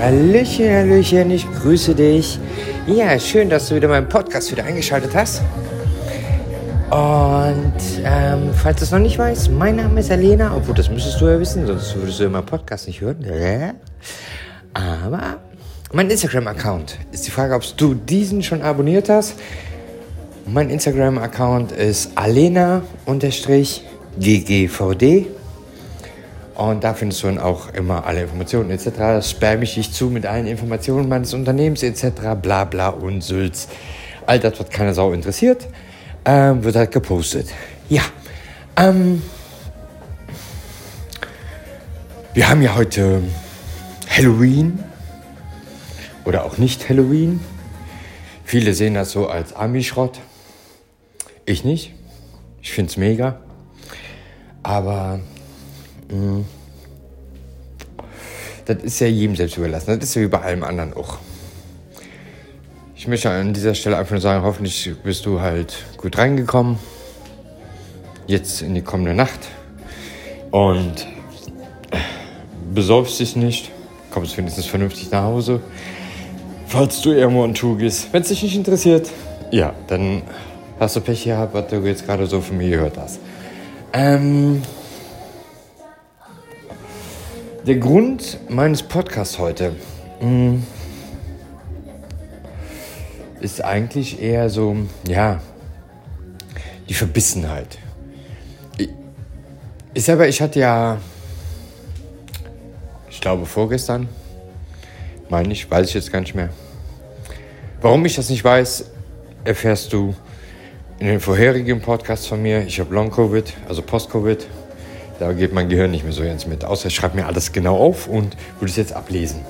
Hallöchen, Hallöchen, ich grüße dich. Ja, schön, dass du wieder meinen Podcast wieder eingeschaltet hast. Und ähm, falls du es noch nicht weißt, mein Name ist Alena, obwohl das müsstest du ja wissen, sonst würdest du meinen Podcast nicht hören. Aber mein Instagram-Account ist die Frage, ob du diesen schon abonniert hast. Mein Instagram-Account ist alena-ggvd. Und da findest du dann auch immer alle Informationen etc. Das spam ich dich zu mit allen Informationen meines Unternehmens etc. Bla bla und Sülz. All das, was keine Sau interessiert, ähm, wird halt gepostet. Ja. Ähm, wir haben ja heute Halloween. Oder auch nicht Halloween. Viele sehen das so als Ami-Schrott. Ich nicht. Ich find's mega. Aber das ist ja jedem selbst überlassen. Das ist ja wie bei allem anderen auch. Ich möchte an dieser Stelle einfach nur sagen, hoffentlich bist du halt gut reingekommen. Jetzt in die kommende Nacht. Und besäufst dich nicht. Kommst wenigstens vernünftig nach Hause. Falls du irgendwo ein Tour gehst. Wenn es dich nicht interessiert, ja, dann hast du Pech gehabt, was du jetzt gerade so von mir gehört hast. Ähm, der Grund meines Podcasts heute mh, ist eigentlich eher so, ja, die Verbissenheit. Ich, ich selber, ich hatte ja, ich glaube vorgestern, meine ich, weiß ich jetzt gar nicht mehr. Warum ich das nicht weiß, erfährst du in den vorherigen Podcasts von mir. Ich habe Long-Covid, also Post-Covid. Da geht mein Gehirn nicht mehr so ganz mit. Außer ich schreibe mir alles genau auf und würde es jetzt ablesen.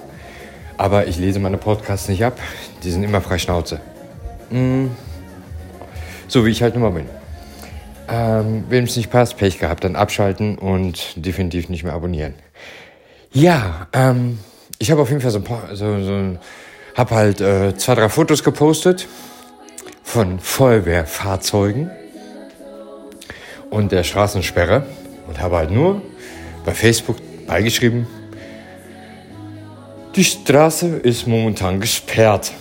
Aber ich lese meine Podcasts nicht ab. Die sind immer frei Schnauze. Mm. So wie ich halt immer bin. Ähm, Wem es nicht passt, Pech gehabt, dann abschalten und definitiv nicht mehr abonnieren. Ja, ähm, ich habe auf jeden Fall so ein paar, so, so, hab halt äh, zwei, drei Fotos gepostet von Feuerwehrfahrzeugen und der Straßensperre und habe halt nur bei Facebook beigeschrieben, die Straße ist momentan gesperrt.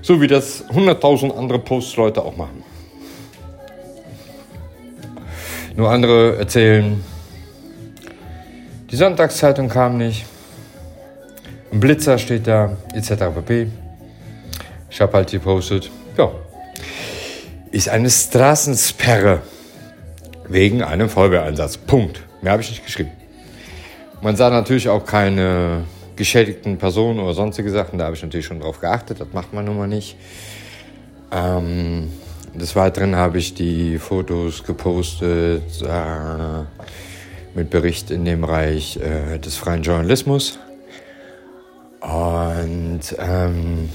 So wie das 100.000 andere Postleute auch machen. Nur andere erzählen, die Sonntagszeitung kam nicht, ein Blitzer steht da, etc. pp. Ich habe halt gepostet, ja, ist eine Straßensperre wegen einem Feuerwehreinsatz. Punkt. Mehr habe ich nicht geschrieben. Man sah natürlich auch keine geschädigten Personen oder sonstige Sachen. Da habe ich natürlich schon drauf geachtet. Das macht man nun mal nicht. Ähm, des Weiteren habe ich die Fotos gepostet äh, mit Bericht in dem Bereich äh, des freien Journalismus. Und ähm,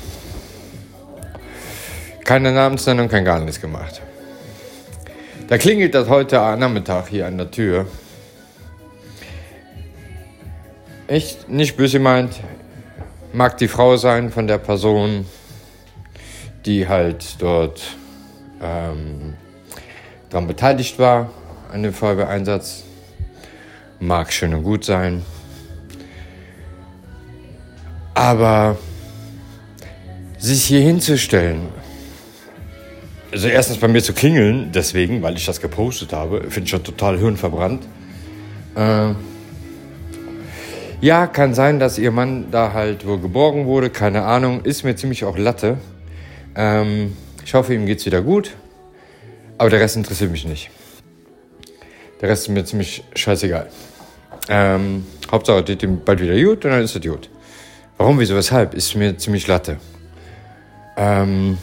keine Namensnennung, kein gar nichts gemacht. Da klingelt das heute Nachmittag hier an der Tür. Echt nicht böse meint, mag die Frau sein von der Person, die halt dort ähm, daran beteiligt war, an dem Feuerwehreinsatz. Mag schön und gut sein. Aber sich hier hinzustellen, also erstens bei mir zu klingeln, deswegen, weil ich das gepostet habe, finde ich schon total hirnverbrannt. Äh, ja, kann sein, dass ihr Mann da halt wohl geborgen wurde, keine Ahnung, ist mir ziemlich auch Latte. Ähm, ich hoffe, ihm geht's wieder gut, aber der Rest interessiert mich nicht. Der Rest ist mir ziemlich scheißegal. Ähm, Hauptsache, geht ihm bald wieder gut und dann ist er gut. Warum, wieso, weshalb, ist mir ziemlich Latte. Ähm,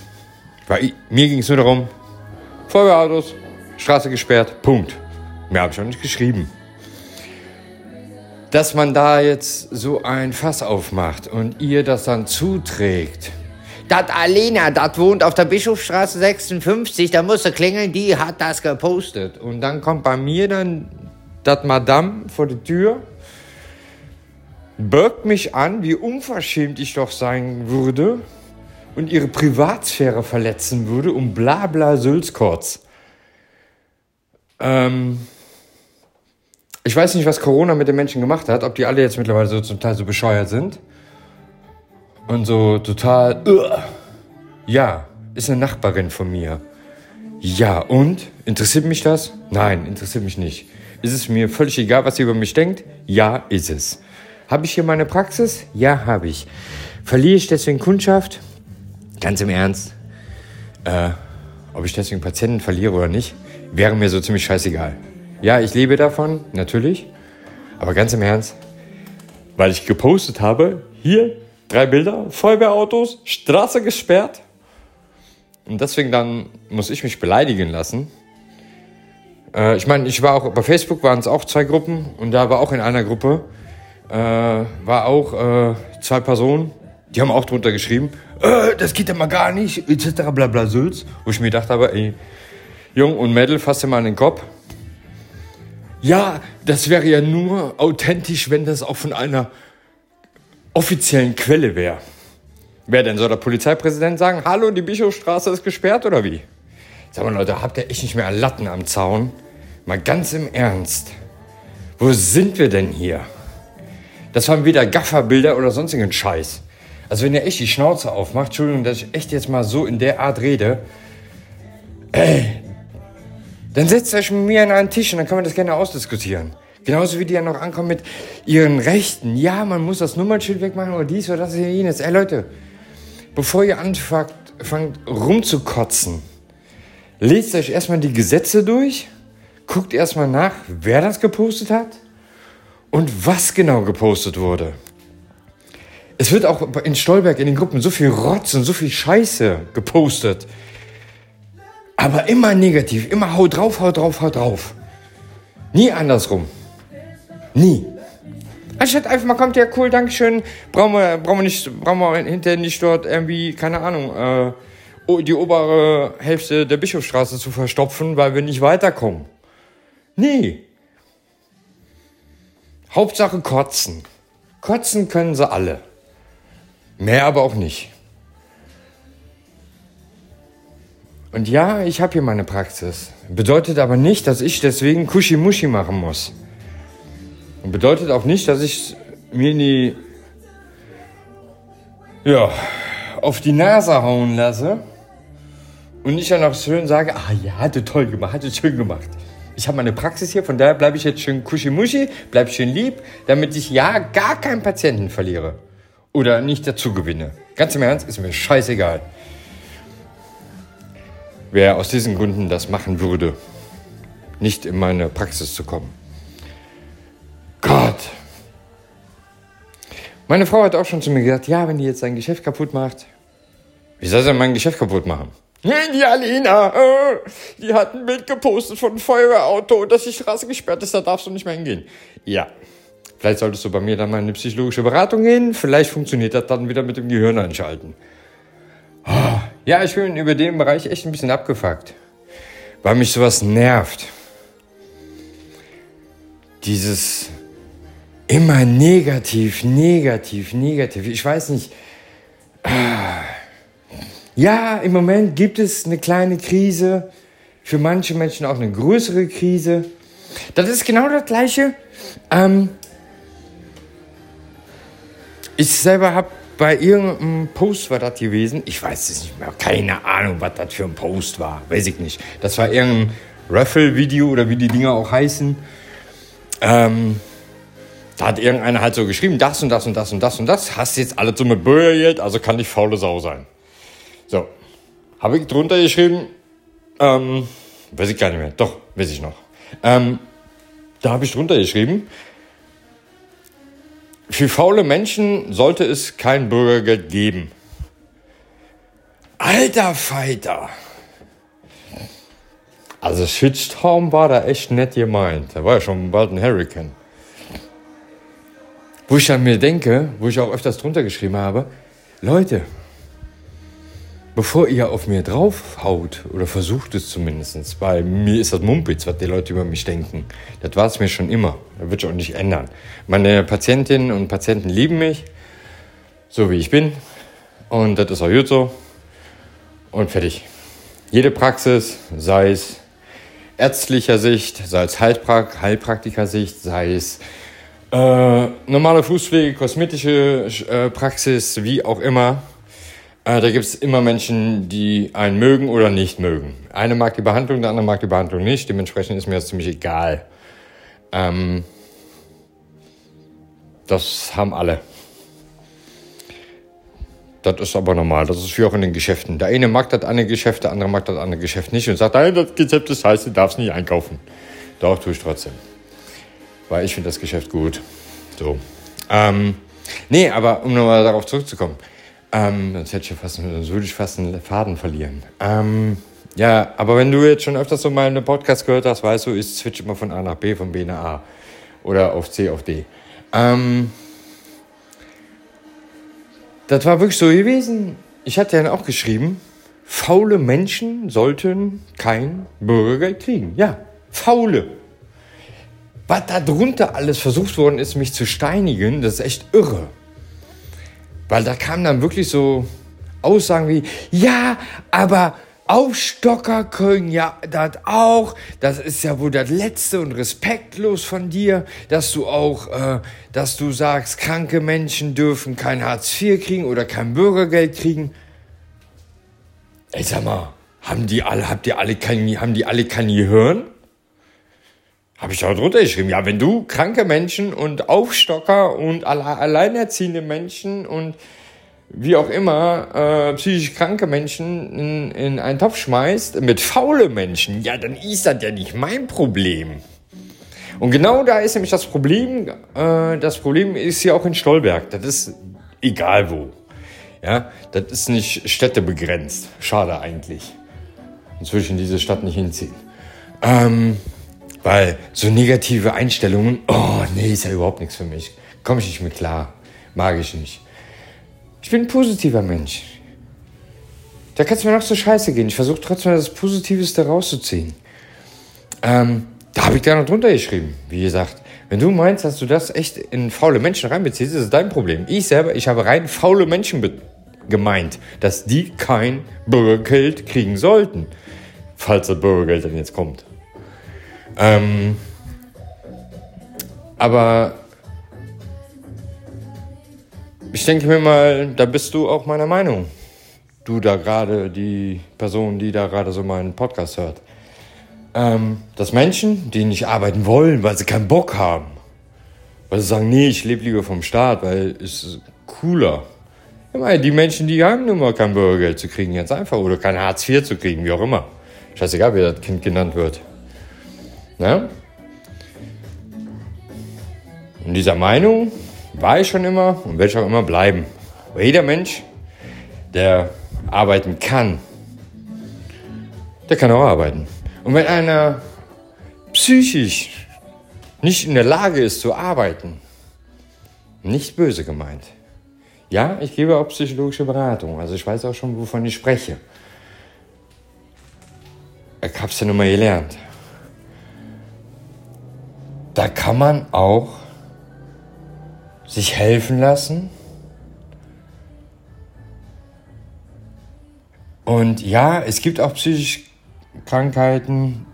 weil ich, mir ging es nur darum, Feuerwehrautos, Straße gesperrt, Punkt. Mehr habe ich auch nicht geschrieben. Dass man da jetzt so ein Fass aufmacht und ihr das dann zuträgt. Das Alena, das wohnt auf der Bischofsstraße 56, da musste klingeln, die hat das gepostet. Und dann kommt bei mir dann das Madame vor die Tür birgt mich an, wie unverschämt ich doch sein würde und ihre Privatsphäre verletzen würde und bla bla Sülzkotz. Ähm, ich weiß nicht, was Corona mit den Menschen gemacht hat, ob die alle jetzt mittlerweile so zum Teil so bescheuert sind und so total. Uh, ja, ist eine Nachbarin von mir. Ja, und? Interessiert mich das? Nein, interessiert mich nicht. Ist es mir völlig egal, was sie über mich denkt? Ja, ist es. Habe ich hier meine Praxis? Ja, habe ich. Verliere ich deswegen Kundschaft? Ganz im Ernst. Äh, ob ich deswegen Patienten verliere oder nicht, wäre mir so ziemlich scheißegal. Ja, ich lebe davon, natürlich. Aber ganz im Ernst, weil ich gepostet habe, hier drei Bilder, Feuerwehrautos, Straße gesperrt. Und deswegen dann muss ich mich beleidigen lassen. Äh, ich meine, ich war auch bei Facebook, waren es auch zwei Gruppen und da war auch in einer Gruppe, äh, war auch äh, zwei Personen, die haben auch drunter geschrieben, äh, das geht ja mal gar nicht, etc. bla bla Sülz. Wo ich mir gedacht habe, ey, Jung und Mädel, fass dir mal in den Kopf. Ja, das wäre ja nur authentisch, wenn das auch von einer offiziellen Quelle wäre. Wer denn soll der Polizeipräsident sagen, hallo, die Bischofstraße ist gesperrt oder wie? Sag mal Leute, habt ihr echt nicht mehr Latten am Zaun? Mal ganz im Ernst. Wo sind wir denn hier? Das waren wieder Gafferbilder oder sonstigen Scheiß. Also wenn ihr echt die Schnauze aufmacht, Entschuldigung, dass ich echt jetzt mal so in der Art rede, ey, dann setzt euch mit mir an einen Tisch und dann können wir das gerne ausdiskutieren. Genauso wie die ja noch ankommen mit ihren Rechten. Ja, man muss das Nummernschild wegmachen oder dies oder das oder jenes. Ey Leute, bevor ihr anfangt fangt rumzukotzen, lest euch erstmal die Gesetze durch, guckt erstmal nach, wer das gepostet hat und was genau gepostet wurde. Es wird auch in Stolberg in den Gruppen so viel Rotz und so viel Scheiße gepostet. Aber immer negativ, immer hau drauf, hau drauf, hau drauf. Nie andersrum. Nie. Anstatt einfach mal kommt, ja cool, Dankeschön, brauchen wir, brauchen wir, nicht, brauchen wir hinterher nicht dort irgendwie, keine Ahnung, äh, die obere Hälfte der Bischofsstraße zu verstopfen, weil wir nicht weiterkommen. Nee. Hauptsache kotzen. Kotzen können sie alle. Mehr aber auch nicht. Und ja, ich habe hier meine Praxis. Bedeutet aber nicht, dass ich deswegen Kuschimuschi machen muss. Und bedeutet auch nicht, dass ich mir in die, ja, auf die Nase hauen lasse und nicht dann auch schön sage, ah ja, hat er toll gemacht, hat er schön gemacht. Ich habe meine Praxis hier, von daher bleibe ich jetzt schön kuschimuschi, bleibe schön lieb, damit ich ja gar keinen Patienten verliere. Oder nicht dazu gewinne. Ganz im Ernst, ist mir scheißegal. Wer aus diesen Gründen das machen würde, nicht in meine Praxis zu kommen. Gott. Meine Frau hat auch schon zu mir gesagt, ja, wenn die jetzt sein Geschäft kaputt macht, wie soll sie mein Geschäft kaputt machen? Die Alina, äh, die hat ein Bild gepostet von einem Feuerwehrauto, dass die Straße gesperrt ist, da darfst du nicht mehr hingehen. Ja, vielleicht solltest du bei mir dann mal eine psychologische Beratung gehen, vielleicht funktioniert das dann wieder mit dem Gehirn einschalten. Oh, ja, ich bin über den Bereich echt ein bisschen abgefuckt, weil mich sowas nervt. Dieses immer negativ, negativ, negativ. Ich weiß nicht. Ja, im Moment gibt es eine kleine Krise. Für manche Menschen auch eine größere Krise. Das ist genau das Gleiche. Ähm, ich selber habe bei irgendeinem Post war das gewesen. Ich weiß es nicht mehr. Keine Ahnung, was das für ein Post war. Weiß ich nicht. Das war irgendein Raffle-Video oder wie die Dinger auch heißen. Ähm, da hat irgendeiner halt so geschrieben, das und das und das und das und das. Hast jetzt alles so mit Bürgergeld, also kann ich faule Sau sein. So. Habe ich drunter geschrieben, ähm, weiß ich gar nicht mehr. Doch, weiß ich noch. Ähm, da habe ich drunter geschrieben, für faule Menschen sollte es kein Bürgergeld geben. Alter Fighter! Also Shitstorm war da echt nett gemeint. Da war ja schon bald ein Hurricane. Wo ich dann mir denke, wo ich auch öfters drunter geschrieben habe, Leute, bevor ihr auf mir draufhaut, oder versucht es zumindest, weil mir ist das Mumpitz, was die Leute über mich denken. Das war es mir schon immer. Das wird sich auch nicht ändern. Meine Patientinnen und Patienten lieben mich, so wie ich bin. Und das ist auch gut so. Und fertig. Jede Praxis, sei es ärztlicher Sicht, sei es Heilprak Heilpraktiker-Sicht, sei es äh, normale Fußpflege, kosmetische äh, Praxis, wie auch immer, äh, da gibt es immer Menschen, die einen mögen oder nicht mögen. Eine mag die Behandlung, der andere mag die Behandlung nicht. Dementsprechend ist mir das ziemlich egal. Ähm, das haben alle. Das ist aber normal. Das ist wie auch in den Geschäften. Der eine mag das eine Geschäft, der andere mag das andere Geschäft nicht und sagt, nein, das Rezept ist heißt, du darfst nicht einkaufen. Doch, tue ich trotzdem. Weil ich finde das Geschäft gut. So. Ähm, nee, aber um nochmal darauf zurückzukommen. Ähm, sonst, hätte ich fast, sonst würde ich fast einen Faden verlieren. Ähm, ja, aber wenn du jetzt schon öfters so mal einen Podcast gehört hast, weißt du, ich switch immer von A nach B, von B nach A. Oder auf C auf D. Ähm, das war wirklich so gewesen. Ich hatte ja auch geschrieben, faule Menschen sollten kein Bürgergeld kriegen. Ja, faule. Was da drunter alles versucht worden ist, mich zu steinigen, das ist echt irre. Weil da kamen dann wirklich so Aussagen wie, ja, aber Aufstocker können ja das auch. Das ist ja wohl das Letzte und respektlos von dir, dass du auch, äh, dass du sagst, kranke Menschen dürfen kein Hartz IV kriegen oder kein Bürgergeld kriegen. Ey, sag mal, haben die alle, habt ihr alle kein, haben die alle kein Gehirn? Habe ich auch drunter geschrieben. Ja, wenn du kranke Menschen und Aufstocker und alle, alleinerziehende Menschen und wie auch immer, äh, psychisch kranke Menschen in, in einen Topf schmeißt mit faule Menschen, ja, dann ist das ja nicht mein Problem. Und genau da ist nämlich das Problem, äh, das Problem ist hier auch in Stolberg. Das ist egal wo. Ja, das ist nicht städtebegrenzt. Schade eigentlich. Sonst würde ich in diese Stadt nicht hinziehen. Ähm, weil so negative Einstellungen, oh nee, ist ja überhaupt nichts für mich. Komme ich nicht mit klar. Mag ich nicht. Ich bin ein positiver Mensch. Da kann es mir noch so scheiße gehen. Ich versuche trotzdem das Positivste rauszuziehen. Ähm, da habe ich da noch drunter geschrieben. Wie gesagt, wenn du meinst, dass du das echt in faule Menschen reinbeziehst, ist es dein Problem. Ich selber, ich habe rein faule Menschen gemeint, dass die kein Bürgergeld kriegen sollten. Falls das Bürgergeld dann jetzt kommt. Ähm, aber ich denke mir mal, da bist du auch meiner Meinung. Du da gerade, die Person, die da gerade so meinen Podcast hört. Ähm, dass Menschen, die nicht arbeiten wollen, weil sie keinen Bock haben, weil sie sagen, nee, ich lebe lieber vom Staat, weil es ist cooler. Ich meine, die Menschen, die haben nun mal kein Bürgergeld zu kriegen, ganz einfach, oder kein Hartz IV zu kriegen, wie auch immer. Scheißegal, wie das Kind genannt wird. Ne? In dieser Meinung war ich schon immer und werde ich auch immer bleiben. Weil jeder Mensch, der arbeiten kann, der kann auch arbeiten. Und wenn einer psychisch nicht in der Lage ist zu arbeiten, nicht böse gemeint. Ja, ich gebe auch psychologische Beratung, also ich weiß auch schon, wovon ich spreche. Ich habe es ja nun mal gelernt. Da kann man auch sich helfen lassen. Und ja, es gibt auch psychische Krankheiten,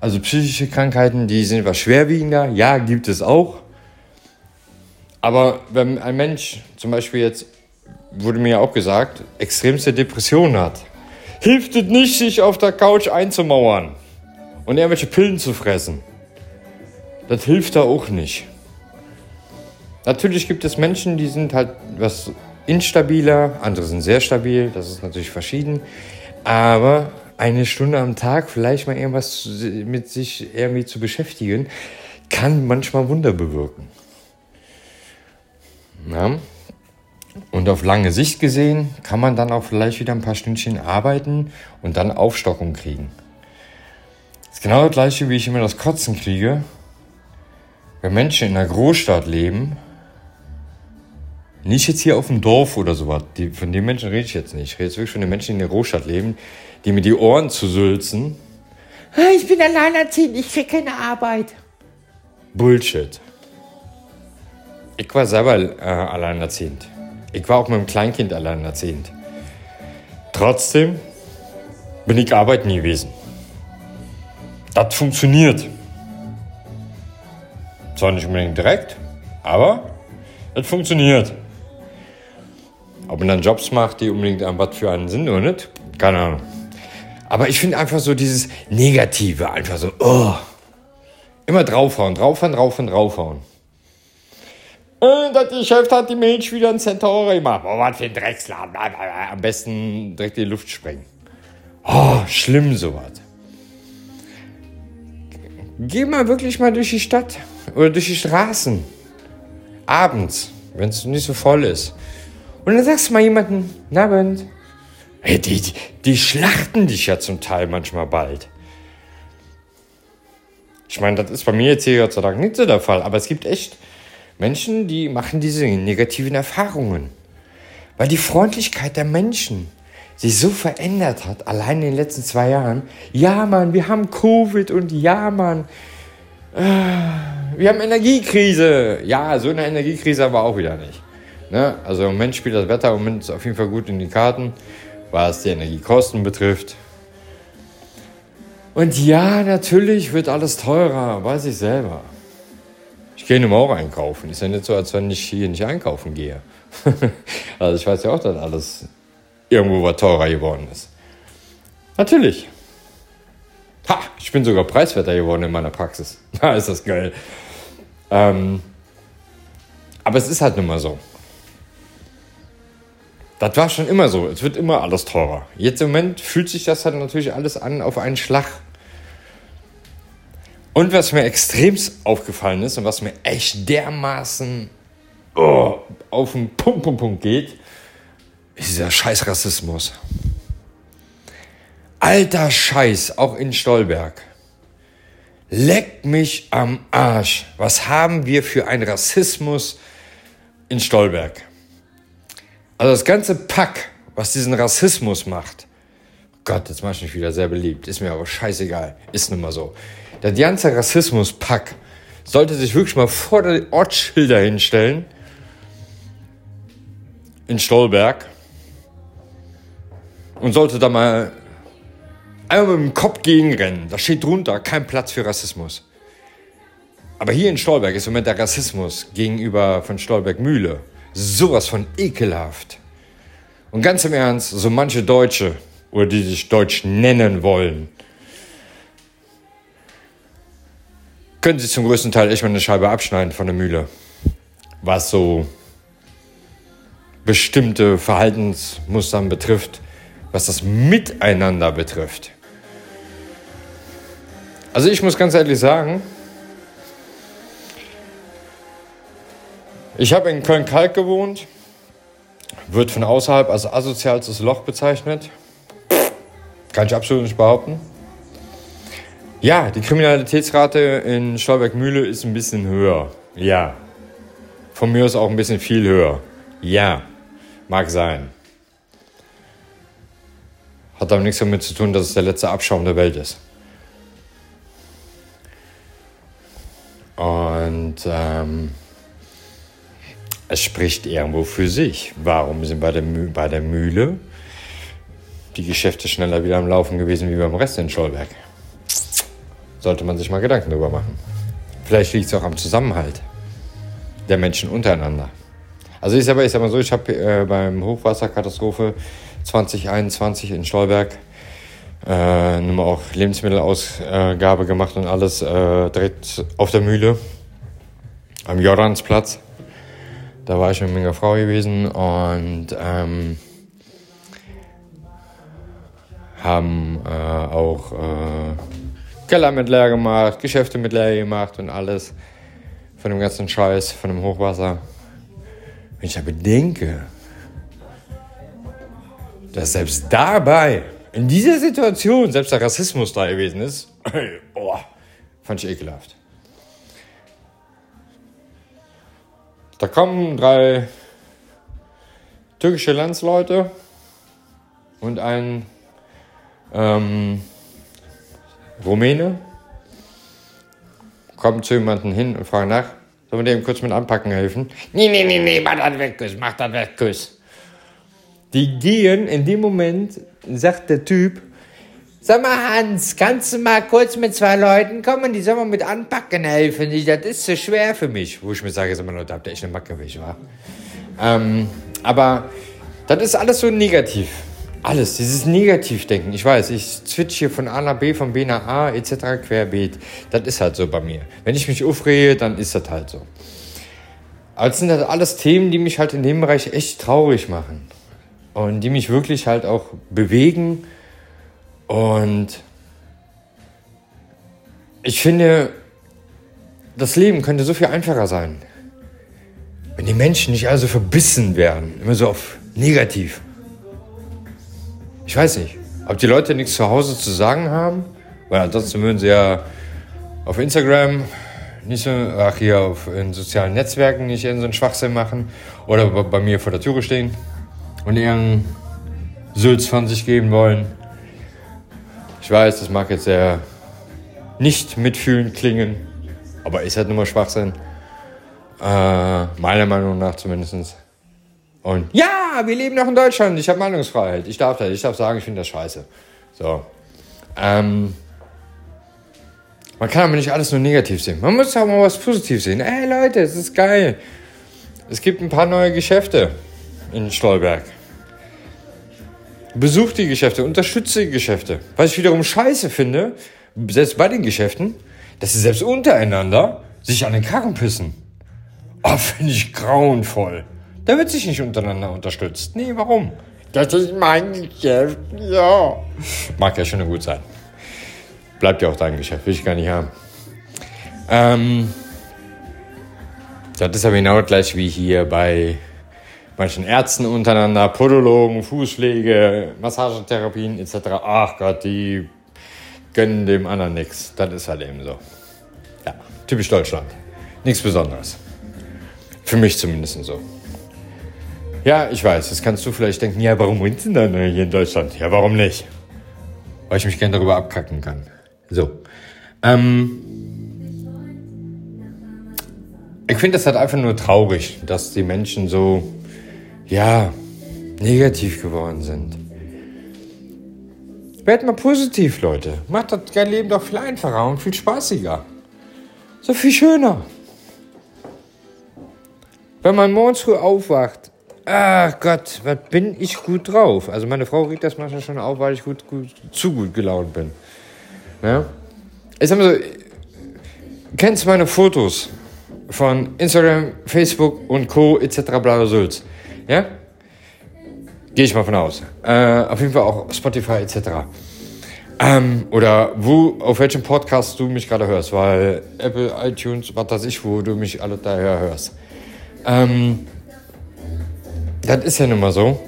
also psychische Krankheiten, die sind etwas schwerwiegender. Ja, gibt es auch. Aber wenn ein Mensch zum Beispiel jetzt, wurde mir ja auch gesagt, extremste Depression hat, hilft es nicht, sich auf der Couch einzumauern und irgendwelche Pillen zu fressen. Das hilft da auch nicht. Natürlich gibt es Menschen, die sind halt was instabiler, andere sind sehr stabil, das ist natürlich verschieden. Aber eine Stunde am Tag vielleicht mal irgendwas mit sich irgendwie zu beschäftigen, kann manchmal Wunder bewirken. Ja. Und auf lange Sicht gesehen kann man dann auch vielleicht wieder ein paar Stündchen arbeiten und dann Aufstockung kriegen. Das ist genau das gleiche, wie ich immer das Kotzen kriege. Wenn Menschen in einer Großstadt leben Nicht jetzt hier auf dem Dorf oder sowas. Die, von den Menschen rede ich jetzt nicht. Ich rede jetzt wirklich von den Menschen, die in der Großstadt leben, die mir die Ohren zusülzen. "Ah, Ich bin alleinerziehend, ich krieg keine Arbeit. Bullshit. Ich war selber äh, alleinerziehend. Ich war auch mit einem Kleinkind alleinerziehend. Trotzdem bin ich arbeiten gewesen. Das funktioniert. Zwar nicht unbedingt direkt, aber es funktioniert. Ob man dann Jobs macht, die unbedingt an was für einen sind oder nicht, keine Ahnung. Aber ich finde einfach so dieses Negative, einfach so, oh. Immer draufhauen, draufhauen, draufhauen, draufhauen. Das Geschäft hat die Milch wieder ein Centauri gemacht. Oh, was für ein Drecksladen. Am besten direkt in die Luft sprengen. Oh, schlimm sowas. Geh mal wirklich mal durch die Stadt oder durch die Straßen. Abends, wenn es nicht so voll ist. Und dann sagst du mal jemanden, na Abend. Hey, die, die, die schlachten dich ja zum Teil manchmal bald. Ich meine, das ist bei mir jetzt hier Gott sei Dank nicht so der Fall, aber es gibt echt Menschen, die machen diese negativen Erfahrungen. Weil die Freundlichkeit der Menschen sich so verändert hat, allein in den letzten zwei Jahren. Ja, Mann, wir haben Covid und ja, Mann, äh, wir haben Energiekrise. Ja, so eine Energiekrise haben wir auch wieder nicht. Ne? Also im Moment spielt das Wetter im Moment auf jeden Fall gut in die Karten, was die Energiekosten betrifft. Und ja, natürlich wird alles teurer, weiß ich selber. Ich gehe mal auch einkaufen. Ist ja nicht so, als wenn ich hier nicht einkaufen gehe. also ich weiß ja auch, dass alles irgendwo was teurer geworden ist. Natürlich. Ha, ich bin sogar preiswerter geworden in meiner Praxis. Da ist das geil. Ähm, aber es ist halt nun mal so. Das war schon immer so. Es wird immer alles teurer. Jetzt im Moment fühlt sich das halt natürlich alles an auf einen Schlag. Und was mir extremst aufgefallen ist und was mir echt dermaßen oh, auf den Punkt, Punkt, Punkt geht, ist dieser scheiß Rassismus. Alter Scheiß, auch in Stolberg. Leck mich am Arsch. Was haben wir für einen Rassismus in Stolberg? Also das ganze Pack, was diesen Rassismus macht. Gott, jetzt mach ich mich wieder sehr beliebt. Ist mir aber scheißegal. Ist nun mal so. Der ganze Rassismus-Pack sollte sich wirklich mal vor die Ortsschilder hinstellen. In Stolberg. Und sollte da mal einmal mit dem Kopf gegenrennen. Da steht drunter, kein Platz für Rassismus. Aber hier in Stolberg ist im Moment der Rassismus gegenüber von Stolberg Mühle sowas von ekelhaft. Und ganz im Ernst, so manche Deutsche, oder die sich Deutsch nennen wollen, können sich zum größten Teil echt mal eine Scheibe abschneiden von der Mühle. Was so bestimmte Verhaltensmustern betrifft, was das Miteinander betrifft. Also ich muss ganz ehrlich sagen, ich habe in Köln-Kalk gewohnt, wird von außerhalb als asozialstes Loch bezeichnet. Kann ich absolut nicht behaupten. Ja, die Kriminalitätsrate in Stolberg-Mühle ist ein bisschen höher. Ja. Von mir aus auch ein bisschen viel höher. Ja. Mag sein. Hat aber nichts damit zu tun, dass es der letzte Abschaum der Welt ist. Und ähm, es spricht irgendwo für sich. Warum sind bei der, bei der Mühle die Geschäfte schneller wieder am Laufen gewesen wie beim Rest in Scholberg? Sollte man sich mal Gedanken darüber machen. Vielleicht liegt es auch am Zusammenhalt der Menschen untereinander. Also ich sag mal, ich so, ich habe äh, beim Hochwasserkatastrophe 2021 in Stolberg äh, nun mal auch Lebensmittelausgabe gemacht und alles äh, direkt auf der Mühle am Jordansplatz. Da war ich mit meiner Frau gewesen und ähm, haben äh, auch äh, Keller mit leer gemacht, Geschäfte mit leer gemacht und alles von dem ganzen Scheiß, von dem Hochwasser. Wenn ich aber bedenke, dass selbst dabei, in dieser Situation, selbst der Rassismus da gewesen ist, oh, fand ich ekelhaft. Da kommen drei türkische Landsleute und ein ähm, Rumäne kommen zu jemandem hin und fragen nach, sollen wir dem kurz mit Anpacken helfen? Nee, nee, nee, nee, mach das weg, Kuss, mach das weg, Kuss. Die gehen in dem Moment, sagt der Typ, Sag mal, Hans, kannst du mal kurz mit zwei Leuten kommen, die sollen mir mit anpacken helfen? Das ist so schwer für mich. Wo ich mir sage, sag mal, Leute, habt ihr echt eine Macke, wie ich war? Ähm, aber das ist alles so negativ. Alles, dieses Negativdenken. Ich weiß, ich switch hier von A nach B, von B nach A, etc. querbeet. Das ist halt so bei mir. Wenn ich mich aufrehe, dann ist das halt so. Aber das sind halt alles Themen, die mich halt in dem Bereich echt traurig machen. Und die mich wirklich halt auch bewegen und ich finde, das Leben könnte so viel einfacher sein, wenn die Menschen nicht alle so verbissen wären, immer so auf negativ. Ich weiß nicht, ob die Leute nichts zu Hause zu sagen haben, weil ansonsten würden sie ja auf Instagram nicht so, ach hier auf in sozialen Netzwerken nicht in so einen Schwachsinn machen oder bei mir vor der Türe stehen und ihren Sülz von sich geben wollen. Ich weiß, das mag jetzt sehr nicht mitfühlend klingen, aber ist halt nur mal Schwachsinn. Äh, meiner Meinung nach zumindest. Und ja, wir leben noch in Deutschland, ich habe Meinungsfreiheit. Ich darf das, ich darf sagen, ich finde das scheiße. So. Ähm, man kann aber nicht alles nur negativ sehen. Man muss auch mal was positiv sehen. Ey Leute, es ist geil. Es gibt ein paar neue Geschäfte in Stolberg. Besucht die Geschäfte, unterstütze die Geschäfte. Was ich wiederum scheiße finde, selbst bei den Geschäften, dass sie selbst untereinander sich an den Karren pissen. Oh, finde ich grauenvoll. Da wird sich nicht untereinander unterstützt. Nee, warum? Das ist mein Geschäft, ja. Mag ja schon gut sein. Bleibt ja auch dein Geschäft, will ich gar nicht haben. Ähm, das ist aber genau gleich wie hier bei manchen Ärzten untereinander, Podologen, Fußpflege, Massagetherapien etc. Ach Gott, die gönnen dem anderen nichts. Das ist halt eben so. Ja, typisch Deutschland. Nichts Besonderes. Für mich zumindest so. Ja, ich weiß, jetzt kannst du vielleicht denken, ja, warum wohnst du denn dann hier in Deutschland? Ja, warum nicht? Weil ich mich gerne darüber abkacken kann. So. Ähm, ich finde das halt einfach nur traurig, dass die Menschen so ja, negativ geworden sind. Werdet mal positiv, Leute. Macht das Leben doch viel einfacher und viel spaßiger. So viel schöner. Wenn man morgens früh aufwacht, ach Gott, was bin ich gut drauf. Also meine Frau regt das manchmal schon auf, weil ich gut, gut, zu gut gelaunt bin. Ja? Ich sag mal so, kennst meine Fotos von Instagram, Facebook und Co. etc. bla Sülz? Ja? Gehe ich mal von aus. Äh, auf jeden Fall auch Spotify etc. Ähm, oder wo, auf welchem Podcast du mich gerade hörst, weil Apple, iTunes, was weiß ich, wo du mich alle daher hörst. Ähm, das ist ja nun mal so.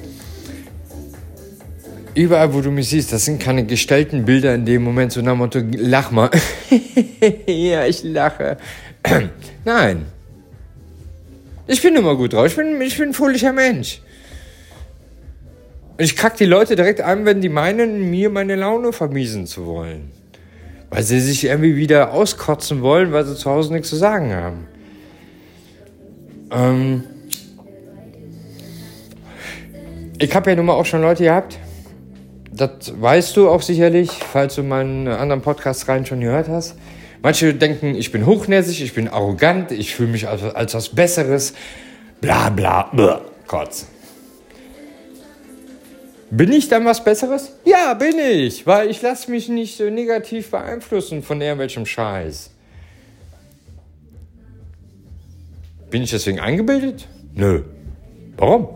Überall, wo du mich siehst, das sind keine gestellten Bilder in dem Moment, so nach dem Motto, lach mal. ja, ich lache. Nein, ich bin immer gut drauf. Ich bin, ich bin ein fröhlicher Mensch. Und ich kack die Leute direkt an, wenn die meinen, mir meine Laune vermiesen zu wollen. Weil sie sich irgendwie wieder auskotzen wollen, weil sie zu Hause nichts zu sagen haben. Ähm ich habe ja nun mal auch schon Leute gehabt. Das weißt du auch sicherlich, falls du meinen anderen Podcast rein schon gehört hast Manche denken, ich bin hochnäsig, ich bin arrogant, ich fühle mich als, als was Besseres. Bla bla, bla. Kotz. Bin ich dann was Besseres? Ja, bin ich, weil ich lasse mich nicht so negativ beeinflussen von irgendwelchem Scheiß. Bin ich deswegen eingebildet? Nö. Warum?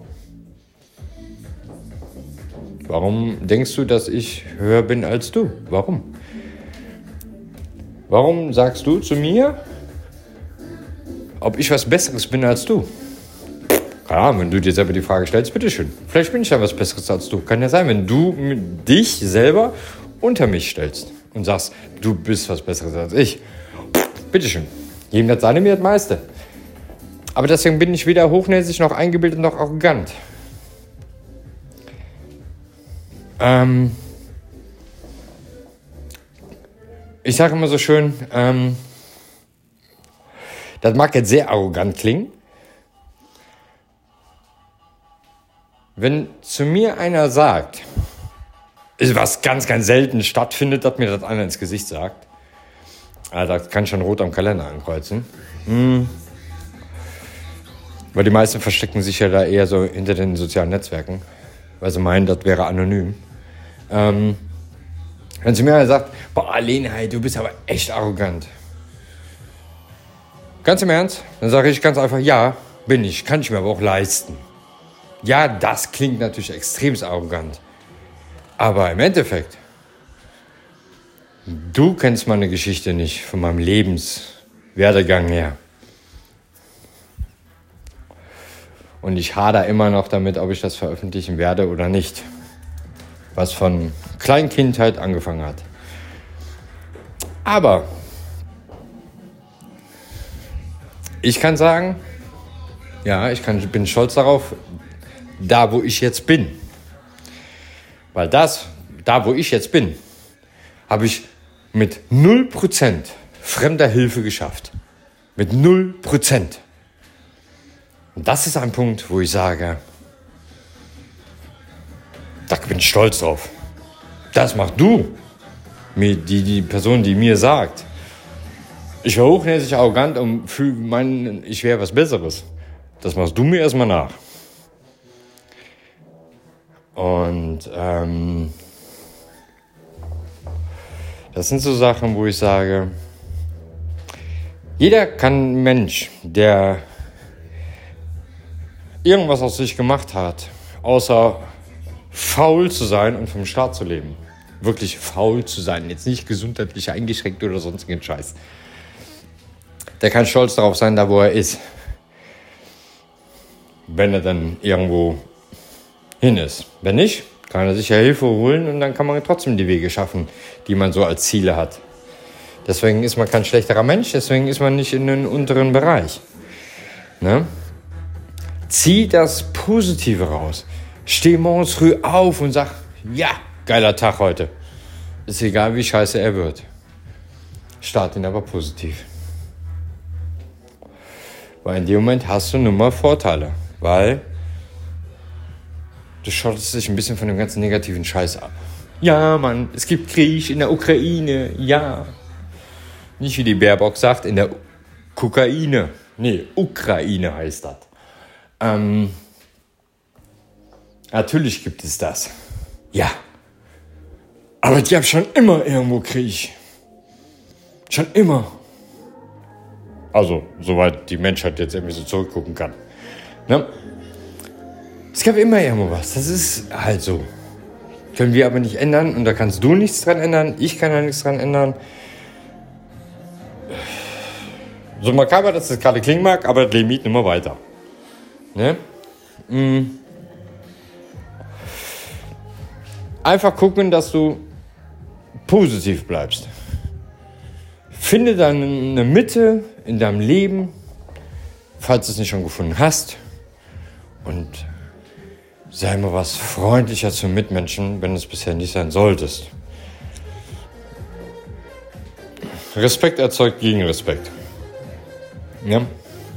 Warum denkst du, dass ich höher bin als du? Warum? Warum sagst du zu mir, ob ich was Besseres bin als du? Ahnung, wenn du dir selber die Frage stellst, bitteschön. Vielleicht bin ich ja was Besseres als du. Kann ja sein, wenn du dich selber unter mich stellst und sagst, du bist was Besseres als ich. Bitteschön. Jedem das seine, mir das meiste. Aber deswegen bin ich weder hochnäsig noch eingebildet noch arrogant. Ähm, ich sage immer so schön, ähm, das mag jetzt sehr arrogant klingen. Wenn zu mir einer sagt, was ganz, ganz selten stattfindet, dass mir das einer ins Gesicht sagt. Ah, da kann ich schon rot am Kalender ankreuzen. Hm. Weil die meisten verstecken sich ja da eher so hinter den sozialen Netzwerken, weil sie meinen, das wäre anonym. Ähm, wenn sie mir sagt, boah, Lena, du bist aber echt arrogant. Ganz im Ernst, dann sage ich ganz einfach, ja, bin ich, kann ich mir aber auch leisten. Ja, das klingt natürlich extrem arrogant. Aber im Endeffekt, du kennst meine Geschichte nicht von meinem Lebenswerdegang her. Und ich hader immer noch damit, ob ich das veröffentlichen werde oder nicht. Was von Kleinkindheit angefangen hat. Aber ich kann sagen, ja, ich kann, bin stolz darauf, da wo ich jetzt bin. Weil das, da wo ich jetzt bin, habe ich mit 0% fremder Hilfe geschafft. Mit 0%. Und das ist ein Punkt, wo ich sage, da bin ich stolz drauf. Das machst du. Die, die Person, die mir sagt, ich war hochnäsig arrogant und fühle meinen, ich wäre was Besseres. Das machst du mir erstmal nach. Und ähm, das sind so Sachen, wo ich sage, jeder kann Mensch, der irgendwas aus sich gemacht hat, außer faul zu sein und vom Staat zu leben. Wirklich faul zu sein, jetzt nicht gesundheitlich eingeschränkt oder sonstigen Scheiß. Der kann stolz darauf sein, da wo er ist. Wenn er dann irgendwo hin ist. Wenn nicht, kann er sich ja Hilfe holen und dann kann man trotzdem die Wege schaffen, die man so als Ziele hat. Deswegen ist man kein schlechterer Mensch, deswegen ist man nicht in den unteren Bereich. Ne? Zieh das Positive raus. Steh morgens früh auf und sag, ja, geiler Tag heute. Ist egal, wie scheiße er wird. Start ihn aber positiv. Weil in dem Moment hast du nun mal Vorteile. Weil du schottest dich ein bisschen von dem ganzen negativen Scheiß ab. Ja, Mann, es gibt Krieg in der Ukraine, ja. Nicht wie die Baerbock sagt, in der Kokaine. Nee, Ukraine heißt das. Ähm, natürlich gibt es das. Ja. Aber die haben schon immer irgendwo Krieg. Schon immer. Also, soweit die Menschheit jetzt irgendwie so zurückgucken kann. Ne? Es gab immer irgendwo was. Das ist halt so. Können wir aber nicht ändern und da kannst du nichts dran ändern. Ich kann da nichts dran ändern. So makaber, dass das gerade klingen mag, aber das Leben geht immer weiter. Ne? Mhm. Einfach gucken, dass du positiv bleibst. Finde dann eine Mitte in deinem Leben, falls du es nicht schon gefunden hast. Und sei mal was freundlicher zu Mitmenschen, wenn du es bisher nicht sein solltest. Respekt erzeugt Gegenrespekt. Ja?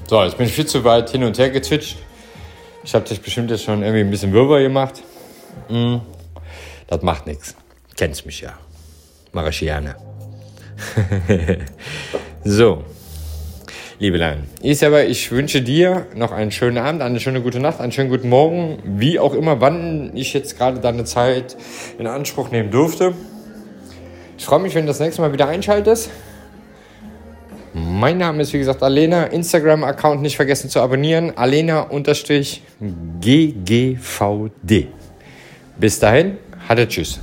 So, jetzt bin ich viel zu weit hin und her gezwitscht. Ich habe dich bestimmt jetzt schon irgendwie ein bisschen wirber gemacht. Mm, das macht nichts. Kennst mich ja. Mache ich gerne. so, liebe Lein. Ich aber, ich wünsche dir noch einen schönen Abend, eine schöne gute Nacht, einen schönen guten Morgen, wie auch immer, wann ich jetzt gerade deine Zeit in Anspruch nehmen durfte. Ich freue mich, wenn du das nächste Mal wieder einschaltest. Mein Name ist wie gesagt Alena. Instagram-Account nicht vergessen zu abonnieren. Alena-GGVD. Bis dahin, hatte tschüss.